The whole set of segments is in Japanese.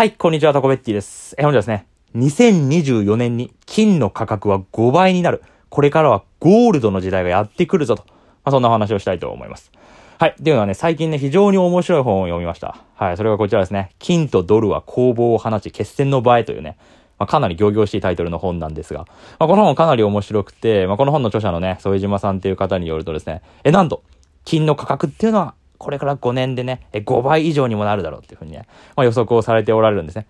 はい、こんにちは、タコベッティです。え、本日はですね、2024年に金の価格は5倍になる。これからはゴールドの時代がやってくるぞと。まあ、そんなお話をしたいと思います。はい。っていうのはね、最近ね、非常に面白い本を読みました。はい。それがこちらですね。金とドルは攻防を放ち、決戦の場へというね、まあ、かなり行々しいタイトルの本なんですが、まあ、この本かなり面白くて、まあ、この本の著者のね、副島さんっていう方によるとですね、え、なんと、金の価格っていうのは、これから5年でね、5倍以上にもなるだろうっていうふうにね、まあ、予測をされておられるんですね。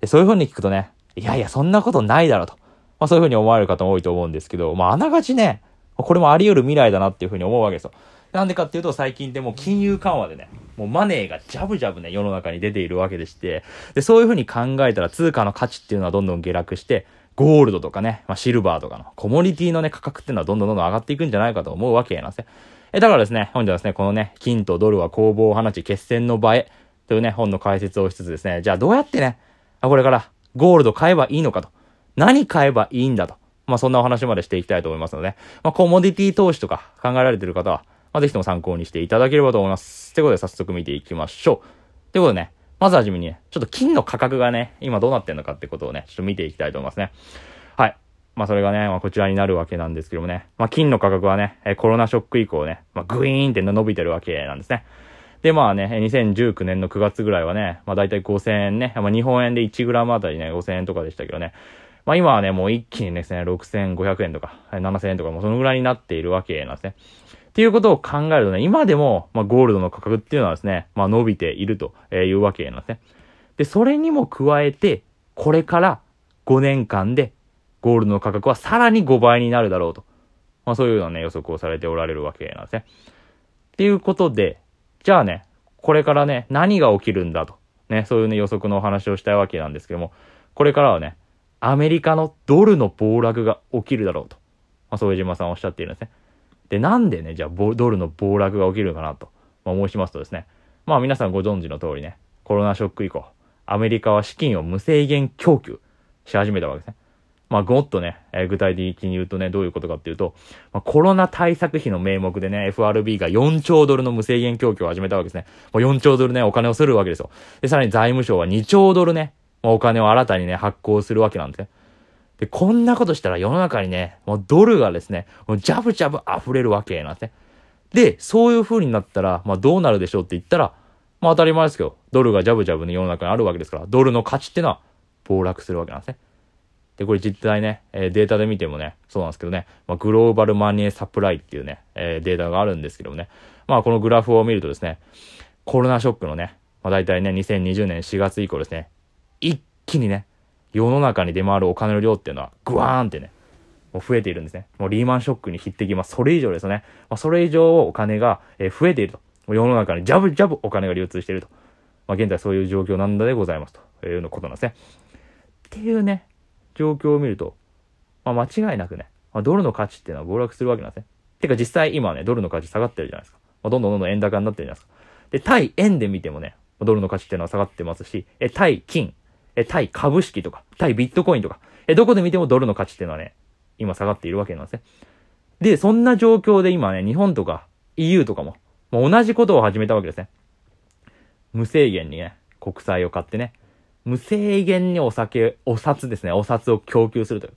でそういうふうに聞くとね、いやいや、そんなことないだろうと。まあ、そういうふうに思われる方も多いと思うんですけど、まあ、あながちね、これもあり得る未来だなっていうふうに思うわけですよ。なんでかっていうと、最近でも金融緩和でね、もうマネーがジャブジャブね、世の中に出ているわけでして、で、そういうふうに考えたら通貨の価値っていうのはどんどん下落して、ゴールドとかね、まあ、シルバーとかのコモディティのね、価格っていうのはどんどんどんどん上がっていくんじゃないかと思うわけなんですね。え、だからですね、本日はですね、このね、金とドルは攻防を放ち決戦の場へというね、本の解説をしつつですね、じゃあどうやってね、あこれからゴールド買えばいいのかと。何買えばいいんだと。まあそんなお話までしていきたいと思いますので、まあコモディティ投資とか考えられてる方は、まあぜひとも参考にしていただければと思います。ということで早速見ていきましょう。ということでね、まずはじめにね、ちょっと金の価格がね、今どうなってんのかってことをね、ちょっと見ていきたいと思いますね。まあそれがね、まあこちらになるわけなんですけどもね、まあ金の価格はね、えコロナショック以降ね、まあグイーンって伸びてるわけなんですね。で、まあね、2019年の9月ぐらいはね、まあ大体5000円ね、まあ日本円で 1g あたりね、5000円とかでしたけどね、まあ今はね、もう一気にですね、6500円とか、7000円とか、もうそのぐらいになっているわけなんですね。っていうことを考えるとね、今でも、まあゴールドの価格っていうのはですね、まあ伸びているというわけなんですね。で、それにも加えて、これから5年間でゴールドの価格はさらに5倍になるだろうと。まあそういうようなね、予測をされておられるわけなんですね。っていうことで、じゃあね、これからね、何が起きるんだと。ね、そういうね、予測のお話をしたいわけなんですけども、これからはね、アメリカのドルの暴落が起きるだろうと。まあ、副島さんおっしゃっているんですね。で、なんでね、じゃあドルの暴落が起きるのかなと、まあ、申しますとですね、まあ皆さんご存知の通りね、コロナショック以降、アメリカは資金を無制限供給し始めたわけですね。まあ、もっとね、えー具体的に言うとね、どういうことかっていうと、まあ、コロナ対策費の名目でね、FRB が4兆ドルの無制限供給を始めたわけですね。もう4兆ドルね、お金をするわけですよ。で、さらに財務省は2兆ドルね、まあお金を新たにね、発行するわけなんですね。で、こんなことしたら世の中にね、もうドルがですね、もうジャブジャブ溢れるわけなんですね。で、そういう風になったら、まあどうなるでしょうって言ったら、まあ当たり前ですけど、ドルがジャブジャブの世の中にあるわけですから、ドルの価値ってのは暴落するわけなんですね。で、これ実際ね、えデータで見てもね、そうなんですけどね、まあ、グローバルマネーサプライっていうね、えデータがあるんですけどもね、まあこのグラフを見るとですね、コロナショックのね、まあ大体ね、2020年4月以降ですね、一気にね、世の中に出回るお金の量っていうのは、グワーンってね、もう増えているんですね。もうリーマンショックに匹敵、まあそれ以上ですよね。まあそれ以上お金が、え増えていると。世の中にジャブジャブお金が流通していると。まあ現在そういう状況なんだでございますというようなことなんですね。っていうね、状況を見ると、まあ、間違いなくね、まあ、ドルの価値っていうのは暴落するわけなんですね。てか実際今ね、ドルの価値下がってるじゃないですか。まあ、どんどんどんどん円高になってるじゃないですか。で、対円で見てもね、ドルの価値っていうのは下がってますし、え、対金、え、対株式とか、対ビットコインとか、え、どこで見てもドルの価値っていうのはね、今下がっているわけなんですね。で、そんな状況で今ね、日本とか EU とかも、もう同じことを始めたわけですね。無制限にね、国債を買ってね、無制限にお酒、お札ですね、お札を供給するという、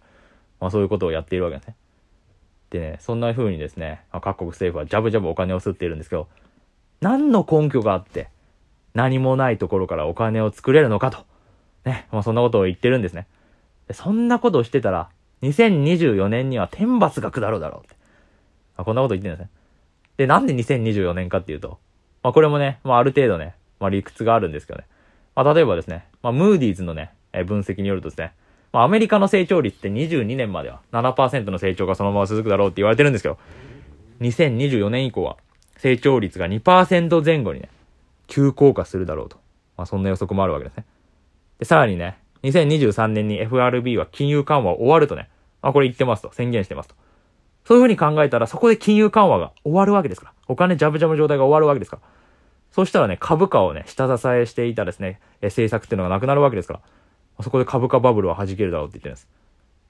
まあそういうことをやっているわけですね。でね、そんな風にですね、まあ各国政府はジャブジャブお金を吸っているんですけど、何の根拠があって、何もないところからお金を作れるのかと。ね、まあそんなことを言ってるんですね。でそんなことをしてたら、2024年には天罰が下るだろうって。まあ、こんなこと言ってるんですね。で、なんで2024年かっていうと、まあこれもね、まあある程度ね、まあ理屈があるんですけどね。まあ例えばですね、まあムーディーズのね、えー分析によるとですね、まあアメリカの成長率って22年までは7%の成長がそのまま続くだろうって言われてるんですけど、2024年以降は成長率が2%前後にね、急降下するだろうと。まあそんな予測もあるわけですね。で、さらにね、2023年に FRB は金融緩和を終わるとね、あ、これ言ってますと、宣言してますと。そういうふうに考えたら、そこで金融緩和が終わるわけですから。お金ジャブジャブ状態が終わるわけですから。そしたらね、株価をね、下支えしていたですね、え政策っていうのがなくなるわけですから。そこで株価バブルは弾けるだろうって言ってるんです。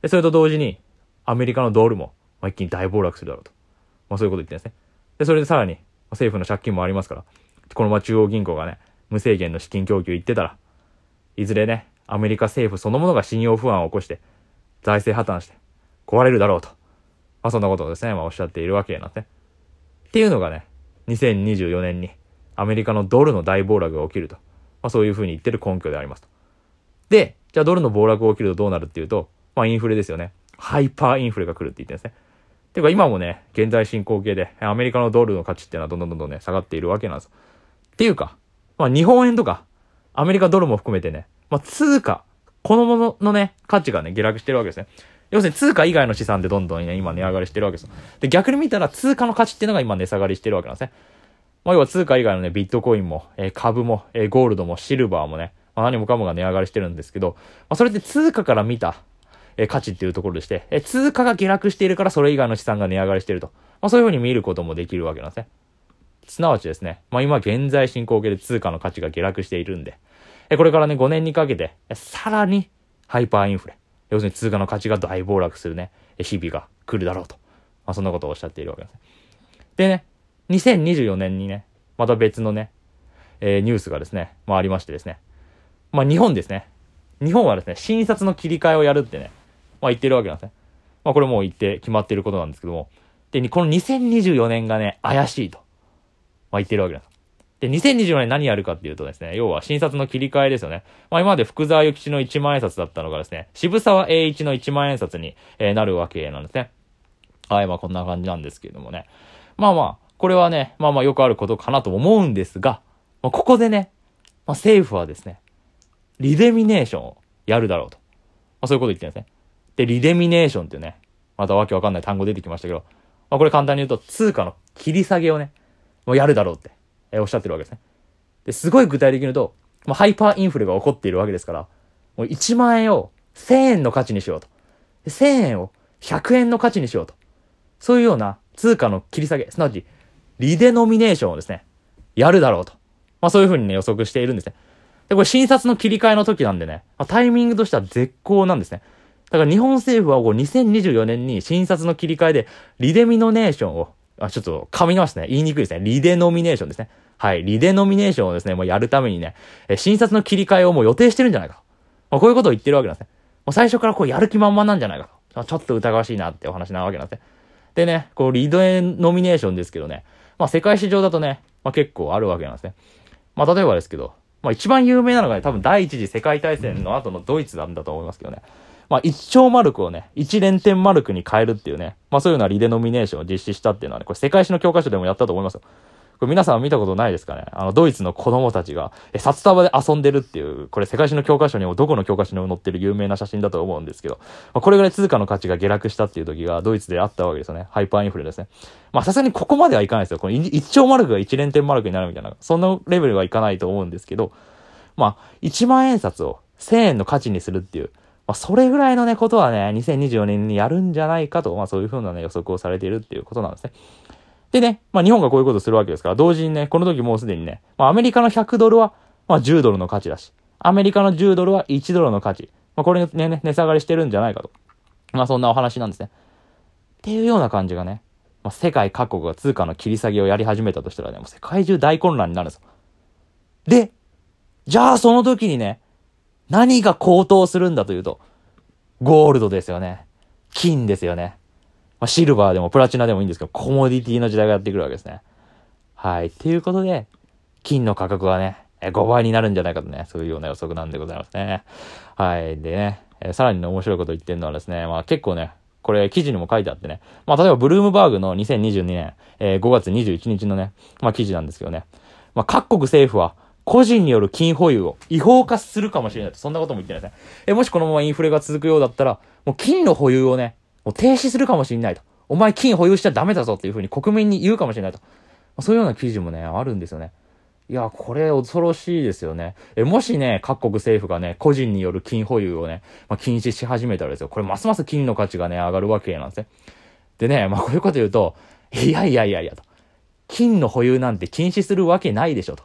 で、それと同時に、アメリカのドルも、まあ、一気に大暴落するだろうと。まあそういうこと言ってるんですね。で、それでさらに、政府の借金もありますから、このまま中央銀行がね、無制限の資金供給言ってたら、いずれね、アメリカ政府そのものが信用不安を起こして、財政破綻して、壊れるだろうと。まあそんなことをですね、まあおっしゃっているわけなんですね。っていうのがね、2024年にアメリカのドルの大暴落が起きると。まあそういうふうに言ってる根拠でありますと。で、じゃあドルの暴落が起きるとどうなるっていうと、まあインフレですよね。ハイパーインフレが来るって言ってるんですね。ていうか今もね、現在進行形で、アメリカのドルの価値っていうのはどんどんどんどんね、下がっているわけなんです。っていうか、まあ日本円とか、アメリカドルも含めてね、まあ通貨、このもののね、価値がね、下落してるわけですね。要するに通貨以外の資産でどんどんね、今値上がりしてるわけです。で、逆に見たら通貨の価値っていうのが今値下がりしてるわけなんですね。まあ、要は通貨以外のね、ビットコインも、えー、株も、えー、ゴールドも、シルバーもね、まあ、何もかもが値上がりしてるんですけど、まあ、それって通貨から見た、えー、価値っていうところでして、えー、通貨が下落しているからそれ以外の資産が値上がりしていると。まあ、そういうふうに見ることもできるわけなんですね。すなわちですね、まあ、今現在進行形で通貨の価値が下落しているんで、えー、これからね、5年にかけて、さらにハイパーインフレ、要するに通貨の価値が大暴落するね、日々が来るだろうと。まあ、そんなことをおっしゃっているわけですね。でね、2024年にね、また別のね、えー、ニュースがですね、まあありましてですね。まあ日本ですね。日本はですね、診察の切り替えをやるってね、まあ言ってるわけなんですね。まあこれもう言って決まってることなんですけども。で、この2024年がね、怪しいと。まあ言ってるわけなんです。で、2024年何やるかっていうとですね、要は診察の切り替えですよね。まあ今まで福沢諭吉の1万円札だったのがですね、渋沢栄一の1万円札に、えー、なるわけなんですね。はい、まあこんな感じなんですけれどもね。まあまあ、これはね、まあまあよくあることかなと思うんですが、まあ、ここでね、まあ政府はですね、リデミネーションをやるだろうと。まあそういうこと言ってるんですね。で、リデミネーションっていうね、またわけわかんない単語出てきましたけど、まあこれ簡単に言うと通貨の切り下げをね、もうやるだろうってえ、おっしゃってるわけですね。で、すごい具体的に言うと、まあ、ハイパーインフレが起こっているわけですから、もう1万円を1000円の価値にしようと。1000円を100円の価値にしようと。そういうような通貨の切り下げ、すなわち、リデノミネーションをですね、やるだろうと。まあそういうふうにね、予測しているんですね。で、これ診察の切り替えの時なんでね、タイミングとしては絶好なんですね。だから日本政府はこう2024年に診察の切り替えでリデミノネーションをあ、ちょっと噛みますね。言いにくいですね。リデノミネーションですね。はい。リデノミネーションをですね、もうやるためにね、え診察の切り替えをもう予定してるんじゃないかと。まあ、こういうことを言ってるわけなんですね。もう最初からこうやる気満々なんじゃないかと。ちょっと疑わしいなってお話なわけなんですね。でね、こうリデノミネーションですけどね、まあ世界史上だとね、まあ結構あるわけなんですね。まあ例えばですけど、まあ一番有名なのがね、多分第一次世界大戦の後のドイツなんだと思いますけどね。まあ、一丁マルクをね、一連点マルクに変えるっていうね、まあそういうようなリデノミネーションを実施したっていうのはね、これ世界史の教科書でもやったと思いますよ。これ皆さん見たことないですかね？あの、ドイツの子供たちが、え、札束で遊んでるっていう、これ世界史の教科書にもどこの教科書にも載ってる有名な写真だと思うんですけど、まあ、これぐらい通貨の価値が下落したっていう時がドイツであったわけですよね。ハイパーインフレですね。まあさすがにここまではいかないですよ。この一丁マルクが一連点マルクになるみたいな、そんなレベルはいかないと思うんですけど、まあ、1万円札を1000円の価値にするっていう、まあ、それぐらいのね、ことはね、2024年にやるんじゃないかと、まあそういうふうなね、予測をされているっていうことなんですね。でね、まあ日本がこういうことするわけですから、同時にね、この時もうすでにね、まあアメリカの100ドルは、まあ10ドルの価値だし、アメリカの10ドルは1ドルの価値。まあこれね、ね値下がりしてるんじゃないかと。まあそんなお話なんですね。っていうような感じがね、まあ世界各国が通貨の切り下げをやり始めたとしたらね、もう世界中大混乱になるんですよ。で、じゃあその時にね、何が高騰するんだというと、ゴールドですよね。金ですよね。まあ、シルバーでもプラチナでもいいんですけど、コモディティの時代がやってくるわけですね。はい。っていうことで、金の価格はね、5倍になるんじゃないかとね、そういうような予測なんでございますね。はい。でね、えさらにね、面白いこと言ってるのはですね、まあ結構ね、これ記事にも書いてあってね、まあ例えばブルームバーグの2022年、えー、5月21日のね、まあ記事なんですけどね、まあ各国政府は個人による金保有を違法化するかもしれないと、そんなことも言ってないですね。え、もしこのままインフレが続くようだったら、もう金の保有をね、もう停止するかもしれないと。お前金保有しちゃダメだぞっていうふうに国民に言うかもしれないと。そういうような記事もね、あるんですよね。いや、これ恐ろしいですよね。え、もしね、各国政府がね、個人による金保有をね、まあ、禁止し始めたらですよ。これますます金の価値がね、上がるわけなんですね。でね、まあこういうこと言うと、いやいやいやいやと。金の保有なんて禁止するわけないでしょと。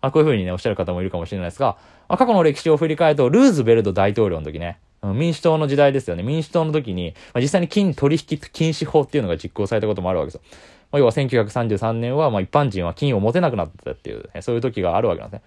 まあ、こういうふうにね、おっしゃる方もいるかもしれないですが、まあ、過去の歴史を振り返ると、ルーズベルト大統領の時ね、民主党の時代ですよね。民主党の時に、まあ、実際に金取引禁止法っていうのが実行されたこともあるわけですよ。まあ、要は1933年は、まあ、一般人は金を持てなくなったっていう、ね、そういう時があるわけなんですね。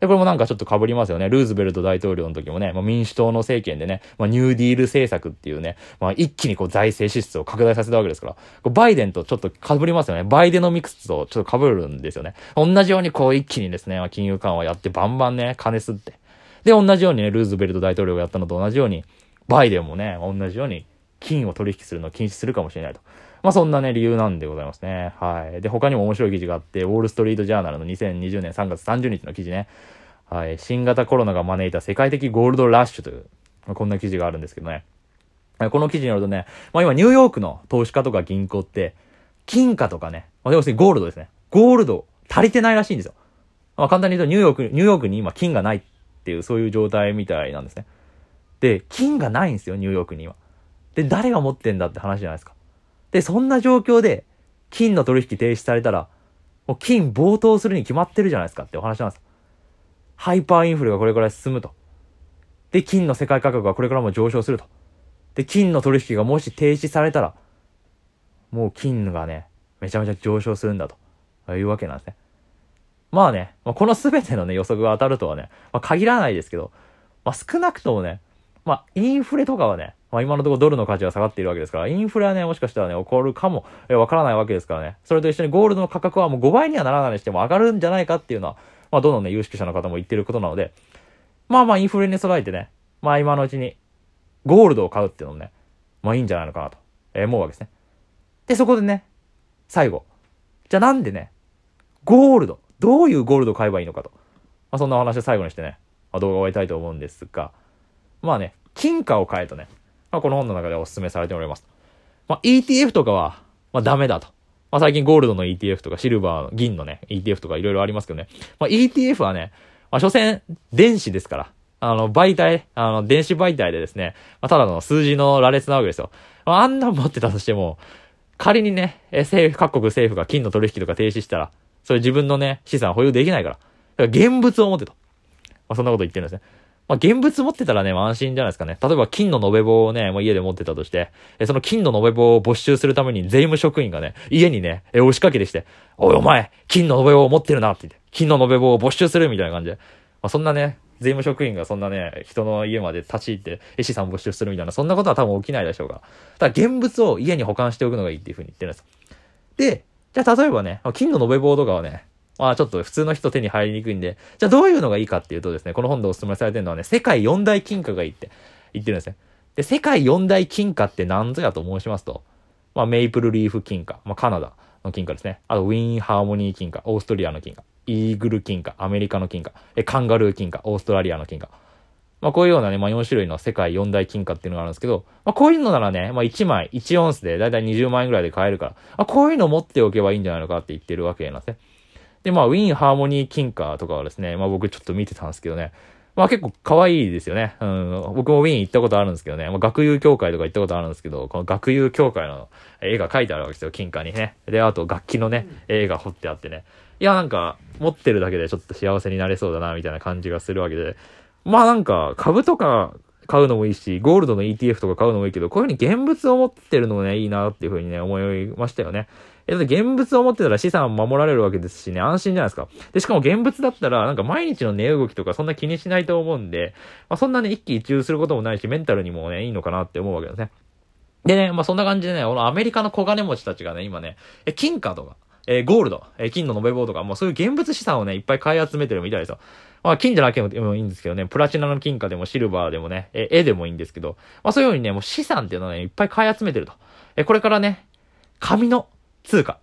で、これもなんかちょっと被りますよね。ルーズベルト大統領の時もね、まあ、民主党の政権でね、まあ、ニューディール政策っていうね、まあ、一気にこう財政支出を拡大させたわけですから、バイデンとちょっと被りますよね。バイデノミクスとちょっと被るんですよね。同じようにこう一気にですね、まあ、金融緩和やってバンバンね、金吸って。で、同じようにね、ルーズベルト大統領がやったのと同じように、バイデンもね、同じように金を取引するのを禁止するかもしれないと。まあそんなね、理由なんでございますね。はい。で、他にも面白い記事があって、ウォールストリートジャーナルの2020年3月30日の記事ね。はい。新型コロナが招いた世界的ゴールドラッシュという、まあ、こんな記事があるんですけどね。この記事によるとね、まあ今ニューヨークの投資家とか銀行って、金貨とかね、まあ、要するにゴールドですね。ゴールド足りてないらしいんですよ。まあ簡単に言うとニューヨーク、ニューヨークに今金がないていうそういう状態みたいなんですね。で、金がないんですよ、ニューヨークに今。で、誰が持ってんだって話じゃないですか。で、そんな状況で、金の取引停止されたら、もう金暴騰するに決まってるじゃないですかってお話なんです。ハイパーインフレがこれから進むと。で、金の世界価格がこれからも上昇すると。で、金の取引がもし停止されたら、もう金がね、めちゃめちゃ上昇するんだというわけなんですね。まあね、まあ、この全てのね、予測が当たるとはね、まあ、限らないですけど、まあ、少なくともね、まあ、インフレとかはね、まあ、今のところドルの価値が下がっているわけですから、インフレはね、もしかしたらね、起こるかも、えわからないわけですからね。それと一緒にゴールドの価格はもう5倍にはならないにしても上がるんじゃないかっていうのは、まあ、どのね、有識者の方も言ってることなので、まあまあ、インフレに備えてね、まあ今のうちに、ゴールドを買うっていうのもね、まあいいんじゃないのかなと、えー、思うわけですね。で、そこでね、最後。じゃあなんでね、ゴールド、どういうゴールド買えばいいのかと。まあそんなお話を最後にしてね、まあ、動画を終えたいと思うんですが、まあね、金貨を買えとね、まあ、この本の中でお勧めされております。まあ、ETF とかは、まあ、ダメだと。まあ、最近ゴールドの ETF とかシルバーの、銀のね、ETF とかいろいろありますけどね。まあ、ETF はね、まあ、所詮、電子ですから。あの、媒体、あの、電子媒体でですね、まあ、ただの数字の羅列なわけですよ。まあ、あんな持ってたとしても、仮にね、政府、各国政府が金の取引とか停止したら、それ自分のね、資産保有できないから。だから現物を持ってと。まあ、そんなこと言ってるんですね。まあ、現物持ってたらね、まあ、安心じゃないですかね。例えば金の延べ棒をね、もう家で持ってたとして、え、その金の延べ棒を没収するために税務職員がね、家にね、え、押しかけてして、おいお前、金の延べ棒を持ってるなって言って、金の延べ棒を没収するみたいな感じで。まあ、そんなね、税務職員がそんなね、人の家まで立ち入って、絵師さん没収するみたいな、そんなことは多分起きないでしょうが。ただ現物を家に保管しておくのがいいっていうふうに言ってるんです。で、じゃあ例えばね、金の延べ棒とかはね、まあちょっと普通の人手に入りにくいんで、じゃあどういうのがいいかっていうとですね、この本でお勧めされてるのはね、世界四大金貨がいいって言ってるんですね。で、世界四大金貨って何ぞやと申しますと、まあメイプルリーフ金貨、まあカナダの金貨ですね。あとウィーンハーモニー金貨、オーストリアの金貨、イーグル金貨、アメリカの金貨、カンガルー金貨、オーストラリアの金貨。まあこういうようなね、まあ4種類の世界四大金貨っていうのがあるんですけど、まあこういうのならね、まあ1枚、1オンスでだいたい20万円ぐらいで買えるから、あこういうの持っておけばいいんじゃないのかって言ってるわけなんですね。で、まあ、ウィーンハーモニー金貨とかはですね、まあ僕ちょっと見てたんですけどね、まあ結構可愛いですよね。うん、僕もウィーン行ったことあるんですけどね、まあ、学友協会とか行ったことあるんですけど、この学友協会の絵が描いてあるわけですよ、金貨にね。で、あと楽器のね、絵が彫ってあってね。いや、なんか、持ってるだけでちょっと幸せになれそうだな、みたいな感じがするわけで。まあなんか、株とか買うのもいいし、ゴールドの ETF とか買うのもいいけど、こういうふうに現物を持ってるのもね、いいなっていうふうにね、思いましたよね。え、だって現物を持ってたら資産守られるわけですしね、安心じゃないですか。で、しかも現物だったら、なんか毎日の値動きとかそんな気にしないと思うんで、まあ、そんなね、一喜一憂することもないし、メンタルにもね、いいのかなって思うわけですね。でね、まあそんな感じでね、このアメリカの小金持ちたちがね、今ね、え、金貨とか、え、ゴールド、え、金の延べ棒とか、もうそういう現物資産をね、いっぱい買い集めてるみたいですよ。まあ、金じゃなくてもいいんですけどね、プラチナの金貨でもシルバーでもね、え絵でもいいんですけど、まあそういうようにね、もう資産っていうのはね、いっぱい買い集めてると。えこれからね、紙の通貨、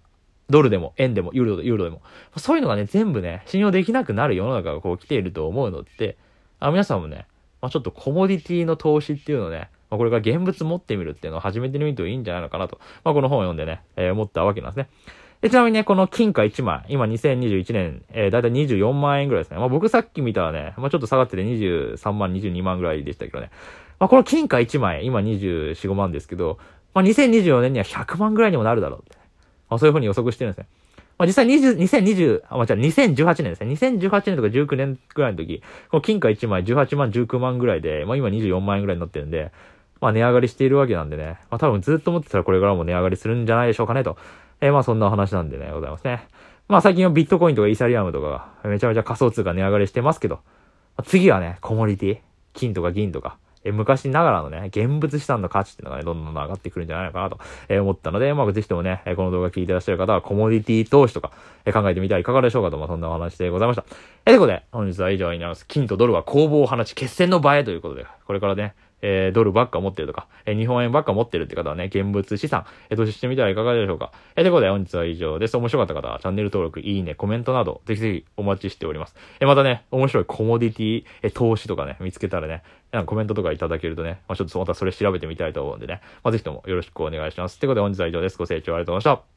ドルでも、円でも、ユーロユーロでも。そういうのがね、全部ね、信用できなくなる世の中がこう来ていると思うので、あ皆さんもね、まあ、ちょっとコモディティの投資っていうのをね、まあ、これから現物持ってみるっていうのを始めてみるといいんじゃないのかなと、まあ、この本を読んでね、えー、思ったわけなんですね。で、ちなみにね、この金貨1枚、今2021年、えー、だいたい24万円ぐらいですね。まあ僕さっき見たらね、まあちょっと下がってて23万、22万ぐらいでしたけどね。まあこの金貨1枚、今24、5万ですけど、まあ2024年には100万ぐらいにもなるだろうって、まあそういう風に予測してるんですね。まあ実際20、2020、あ、まあじゃあ2018年ですね。2018年とか19年ぐらいの時、この金貨1枚18万、19万ぐらいで、まあ今24万円ぐらいになってるんで、まあ値上がりしているわけなんでね。まあ多分ずっと思ってたらこれからも値上がりするんじゃないでしょうかねと。えー、まあそんな話なんでね、ございますね。まあ最近はビットコインとかイーサリアムとかがめちゃめちゃ仮想通貨値上がりしてますけど、次はね、コモディティ、金とか銀とか、え昔ながらのね、現物資産の価値っていうのがね、どんどん上がってくるんじゃないのかなと、え思ったので、まあ、ぜひともね、えこの動画聞いてらっしゃる方は、コモディティ投資とか、え考えてみてはいかがでしょうかと、まあ、そんなお話でございました。えということで、本日は以上になります。金とドルは攻防を放ち、決戦の場へということで、これからね、えー、ドルばっか持ってるとか、えー、日本円ばっか持ってるって方はね、現物資産、えー、投資してみてはいかがでしょうか。えー、ということで本日は以上です。面白かった方はチャンネル登録、いいね、コメントなど、ぜひぜひお待ちしております。えー、またね、面白いコモディティ、えー、投資とかね、見つけたらね、なんかコメントとかいただけるとね、まあ、ちょっとまたそれ調べてみたいと思うんでね、まあ、ぜひともよろしくお願いします。ということで本日は以上です。ご清聴ありがとうございました。